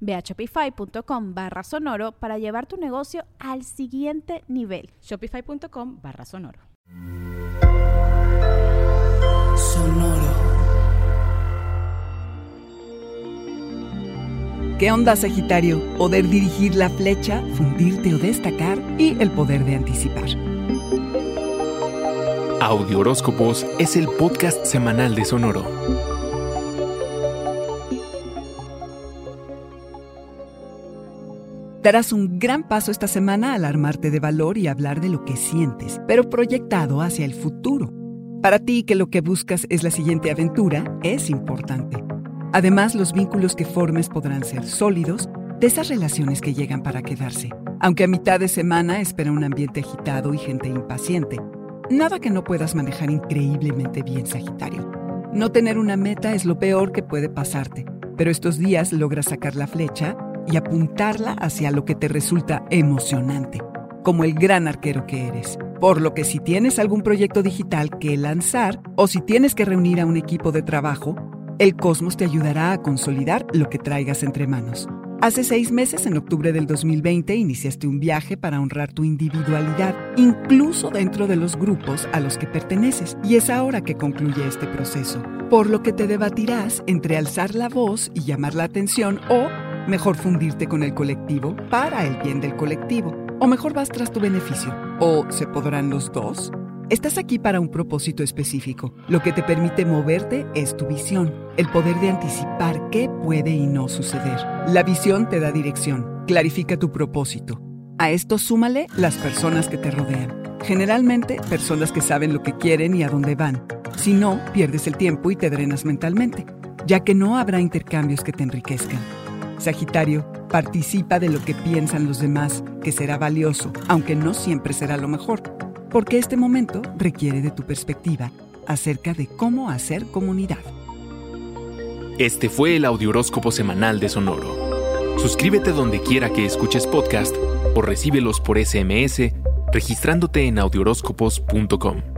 Ve a shopify.com barra sonoro para llevar tu negocio al siguiente nivel. Shopify.com barra sonoro. Sonoro. ¿Qué onda, Sagitario? Poder dirigir la flecha, fundirte o destacar y el poder de anticipar. Audio Horóscopos es el podcast semanal de Sonoro. Darás un gran paso esta semana al armarte de valor y hablar de lo que sientes, pero proyectado hacia el futuro. Para ti, que lo que buscas es la siguiente aventura, es importante. Además, los vínculos que formes podrán ser sólidos, de esas relaciones que llegan para quedarse. Aunque a mitad de semana espera un ambiente agitado y gente impaciente. Nada que no puedas manejar increíblemente bien, Sagitario. No tener una meta es lo peor que puede pasarte, pero estos días logras sacar la flecha y apuntarla hacia lo que te resulta emocionante, como el gran arquero que eres. Por lo que si tienes algún proyecto digital que lanzar o si tienes que reunir a un equipo de trabajo, el cosmos te ayudará a consolidar lo que traigas entre manos. Hace seis meses, en octubre del 2020, iniciaste un viaje para honrar tu individualidad, incluso dentro de los grupos a los que perteneces, y es ahora que concluye este proceso, por lo que te debatirás entre alzar la voz y llamar la atención o Mejor fundirte con el colectivo para el bien del colectivo. O mejor vas tras tu beneficio. ¿O se podrán los dos? Estás aquí para un propósito específico. Lo que te permite moverte es tu visión, el poder de anticipar qué puede y no suceder. La visión te da dirección, clarifica tu propósito. A esto súmale las personas que te rodean. Generalmente, personas que saben lo que quieren y a dónde van. Si no, pierdes el tiempo y te drenas mentalmente, ya que no habrá intercambios que te enriquezcan. Sagitario, participa de lo que piensan los demás, que será valioso, aunque no siempre será lo mejor, porque este momento requiere de tu perspectiva acerca de cómo hacer comunidad. Este fue el Audioróscopo Semanal de Sonoro. Suscríbete donde quiera que escuches podcast o recíbelos por SMS registrándote en audioróscopos.com.